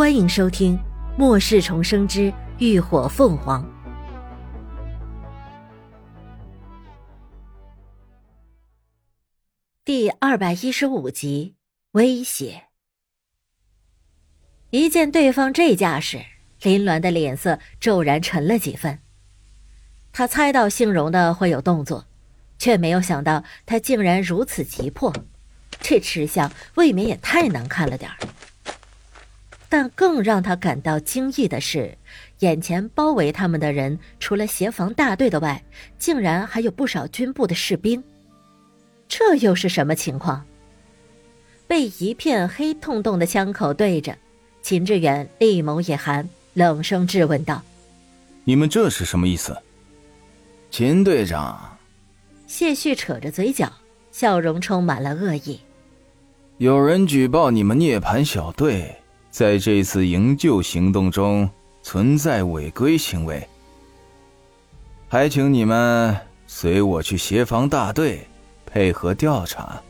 欢迎收听《末世重生之浴火凤凰》第二百一十五集。威胁。一见对方这架势，林鸾的脸色骤然沉了几分。他猜到姓荣的会有动作，却没有想到他竟然如此急迫。这吃相未免也太难看了点儿。但更让他感到惊异的是，眼前包围他们的人，除了协防大队的外，竟然还有不少军部的士兵。这又是什么情况？被一片黑洞洞的枪口对着，秦志远立眸一寒，冷声质问道：“你们这是什么意思？”秦队长，谢旭扯着嘴角，笑容充满了恶意。有人举报你们涅槃小队在这次营救行动中存在违规行为，还请你们随我去协防大队，配合调查。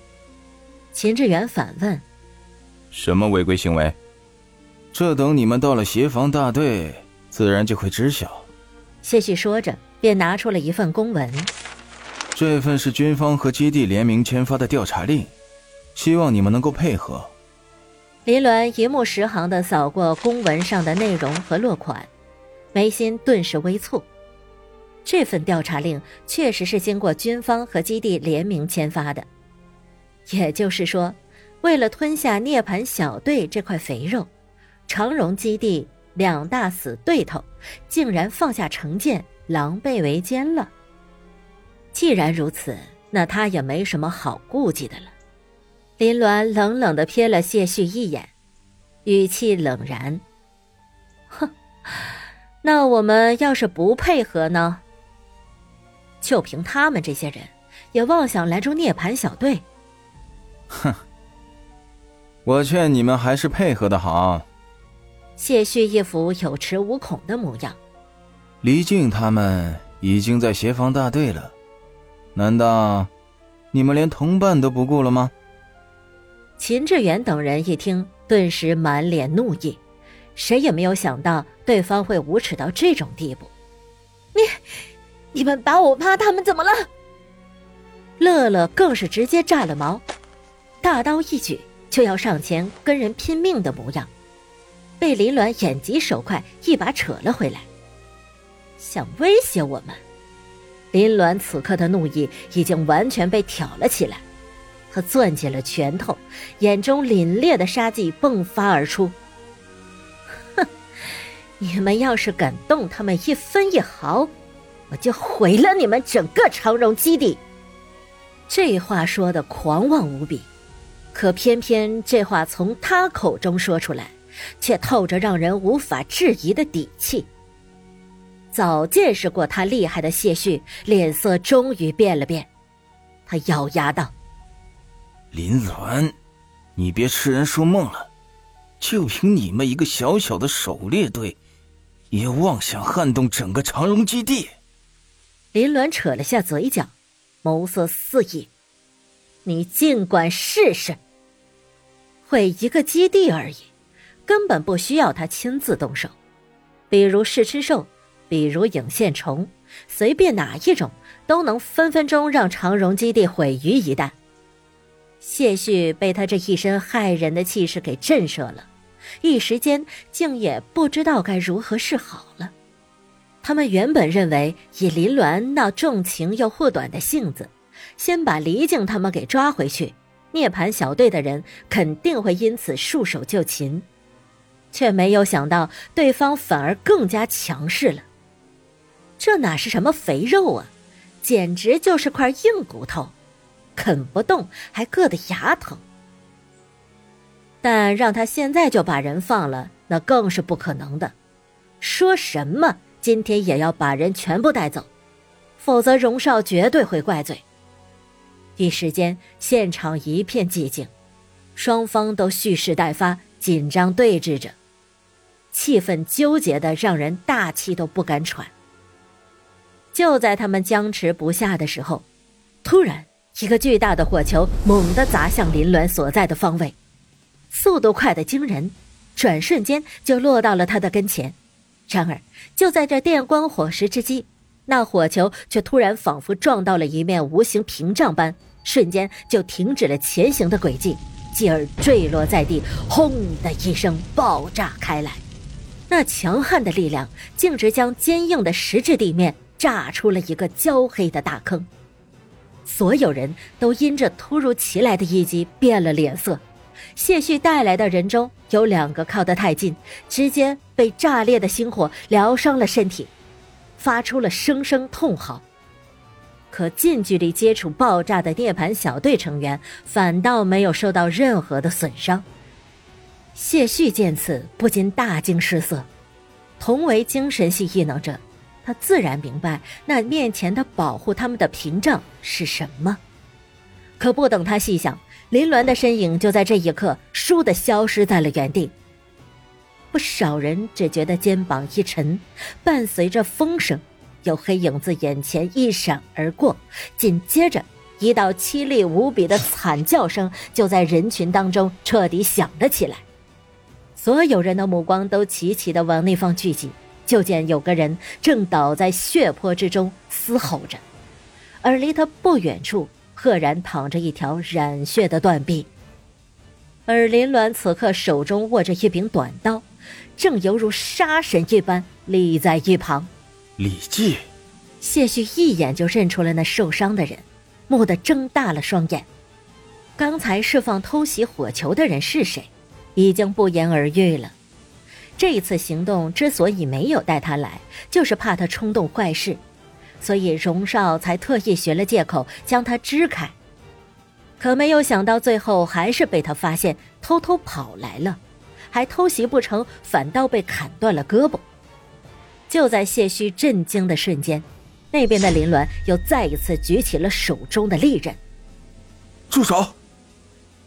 秦志远反问：“什么违规行为？”这等你们到了协防大队，自然就会知晓。谢旭说着，便拿出了一份公文。这份是军方和基地联名签发的调查令。希望你们能够配合。林鸾一目十行的扫过公文上的内容和落款，眉心顿时微蹙。这份调查令确实是经过军方和基地联名签发的，也就是说，为了吞下涅槃小队这块肥肉，长荣基地两大死对头竟然放下成见，狼狈为奸了。既然如此，那他也没什么好顾忌的了。林鸾冷冷的瞥了谢旭一眼，语气冷然：“哼，那我们要是不配合呢？就凭他们这些人，也妄想拦住涅槃小队？哼！我劝你们还是配合的好。”谢旭一副有恃无恐的模样。黎静他们已经在协防大队了，难道你们连同伴都不顾了吗？秦志远等人一听，顿时满脸怒意，谁也没有想到对方会无耻到这种地步。你，你们把我妈他们怎么了？乐乐更是直接炸了毛，大刀一举就要上前跟人拼命的模样，被林鸾眼疾手快一把扯了回来，想威胁我们。林鸾此刻的怒意已经完全被挑了起来。他攥紧了拳头，眼中凛冽的杀气迸发而出。哼，你们要是敢动他们一分一毫，我就毁了你们整个长荣基地！这话说的狂妄无比，可偏偏这话从他口中说出来，却透着让人无法质疑的底气。早见识过他厉害的谢旭，脸色终于变了变，他咬牙道。林鸾，你别痴人说梦了！就凭你们一个小小的狩猎队，也妄想撼动整个长荣基地？林鸾扯了下嘴角，眸色四溢：“你尽管试试。毁一个基地而已，根本不需要他亲自动手。比如试吃兽，比如影线虫，随便哪一种，都能分分钟让长荣基地毁于一旦。”谢旭被他这一身骇人的气势给震慑了，一时间竟也不知道该如何是好了。他们原本认为以林鸾那重情又护短的性子，先把黎静他们给抓回去，涅槃小队的人肯定会因此束手就擒，却没有想到对方反而更加强势了。这哪是什么肥肉啊，简直就是块硬骨头！啃不动，还硌得牙疼。但让他现在就把人放了，那更是不可能的。说什么今天也要把人全部带走，否则荣少绝对会怪罪。一时间，现场一片寂静，双方都蓄势待发，紧张对峙着，气氛纠结的让人大气都不敢喘。就在他们僵持不下的时候，突然。一个巨大的火球猛地砸向林鸾所在的方位，速度快得惊人，转瞬间就落到了他的跟前。然而，就在这电光火石之际，那火球却突然仿佛撞到了一面无形屏障般，瞬间就停止了前行的轨迹，继而坠落在地，轰的一声爆炸开来。那强悍的力量，径直将坚硬的石质地面炸出了一个焦黑的大坑。所有人都因这突如其来的一击变了脸色。谢旭带来的人中有两个靠得太近，直接被炸裂的星火燎伤了身体，发出了声声痛嚎。可近距离接触爆炸的涅槃小队成员，反倒没有受到任何的损伤。谢旭见此，不禁大惊失色。同为精神系异能者，他自然明白那面前的保护他们的屏障是什么。可不等他细想。林鸾的身影就在这一刻“倏”的消失在了原地。不少人只觉得肩膀一沉，伴随着风声，有黑影自眼前一闪而过，紧接着一道凄厉无比的惨叫声就在人群当中彻底响了起来。所有人的目光都齐齐的往那方聚集，就见有个人正倒在血泊之中嘶吼着，而离他不远处。赫然躺着一条染血的断臂，而林鸾此刻手中握着一柄短刀，正犹如杀神一般立在一旁。李记，谢旭一眼就认出了那受伤的人，蓦地睁大了双眼。刚才释放偷袭火球的人是谁，已经不言而喻了。这一次行动之所以没有带他来，就是怕他冲动坏事。所以荣少才特意寻了借口将他支开，可没有想到最后还是被他发现，偷偷跑来了，还偷袭不成，反倒被砍断了胳膊。就在谢旭震惊的瞬间，那边的林鸾又再一次举起了手中的利刃。住手！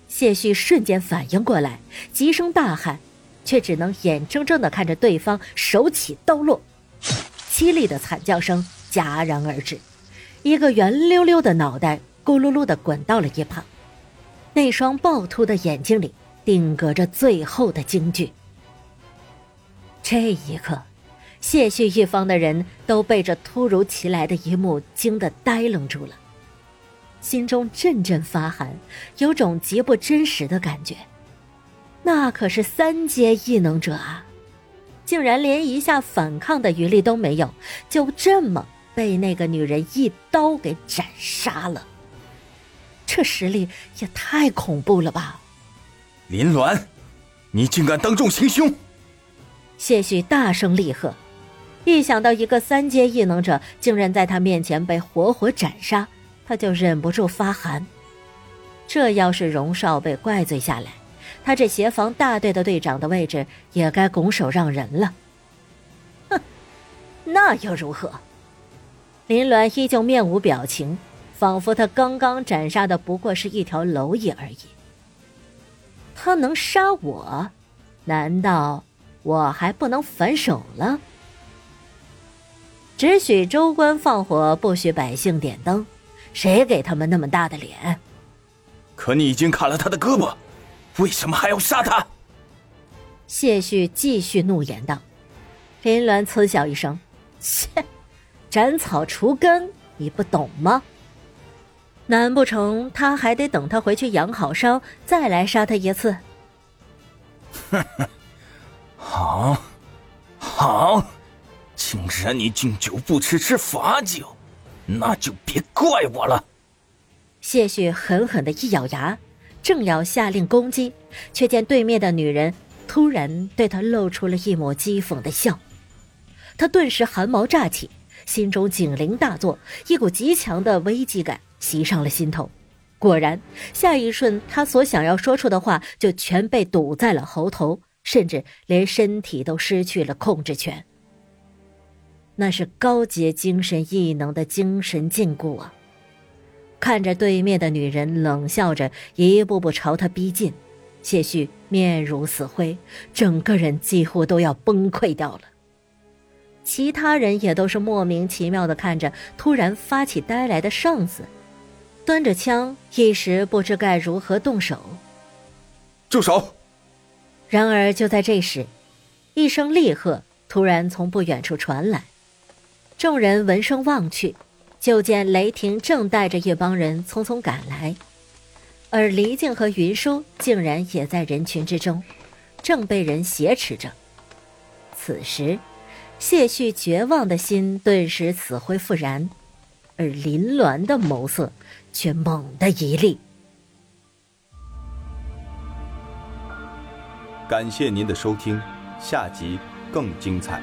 谢旭瞬间反应过来，急声大喊，却只能眼睁睁的看着对方手起刀落，凄厉的惨叫声。戛然而止，一个圆溜溜的脑袋咕噜噜的滚到了一旁，那双暴突的眼睛里定格着最后的惊惧。这一刻，谢逊一方的人都被这突如其来的一幕惊得呆愣住了，心中阵阵发寒，有种极不真实的感觉。那可是三阶异能者啊，竟然连一下反抗的余力都没有，就这么。被那个女人一刀给斩杀了，这实力也太恐怖了吧！林鸾，你竟敢当众行凶！谢旭大声厉喝，一想到一个三阶异能者竟然在他面前被活活斩杀，他就忍不住发寒。这要是荣少被怪罪下来，他这协防大队的队长的位置也该拱手让人了。哼，那又如何？林鸾依旧面无表情，仿佛他刚刚斩杀的不过是一条蝼蚁而已。他能杀我，难道我还不能反手了？只许州官放火，不许百姓点灯，谁给他们那么大的脸？可你已经砍了他的胳膊，为什么还要杀他？谢旭继续怒言道。林鸾嗤笑一声：“切。”斩草除根，你不懂吗？难不成他还得等他回去养好伤，再来杀他一次？哼哼，好，好，既然你敬酒不吃吃罚酒，那就别怪我了。谢旭狠狠的一咬牙，正要下令攻击，却见对面的女人突然对他露出了一抹讥讽的笑，他顿时汗毛乍起。心中警铃大作，一股极强的危机感袭上了心头。果然，下一瞬，他所想要说出的话就全被堵在了喉头，甚至连身体都失去了控制权。那是高阶精神异能的精神禁锢啊！看着对面的女人冷笑着，一步步朝他逼近，谢旭面如死灰，整个人几乎都要崩溃掉了。其他人也都是莫名其妙的看着突然发起呆来的上司，端着枪，一时不知该如何动手。住手！然而就在这时，一声厉喝突然从不远处传来，众人闻声望去，就见雷霆正带着一帮人匆匆赶来，而黎静和云舒竟然也在人群之中，正被人挟持着。此时，谢旭绝望的心顿时死灰复燃，而林鸾的眸色却猛地一厉。感谢您的收听，下集更精彩。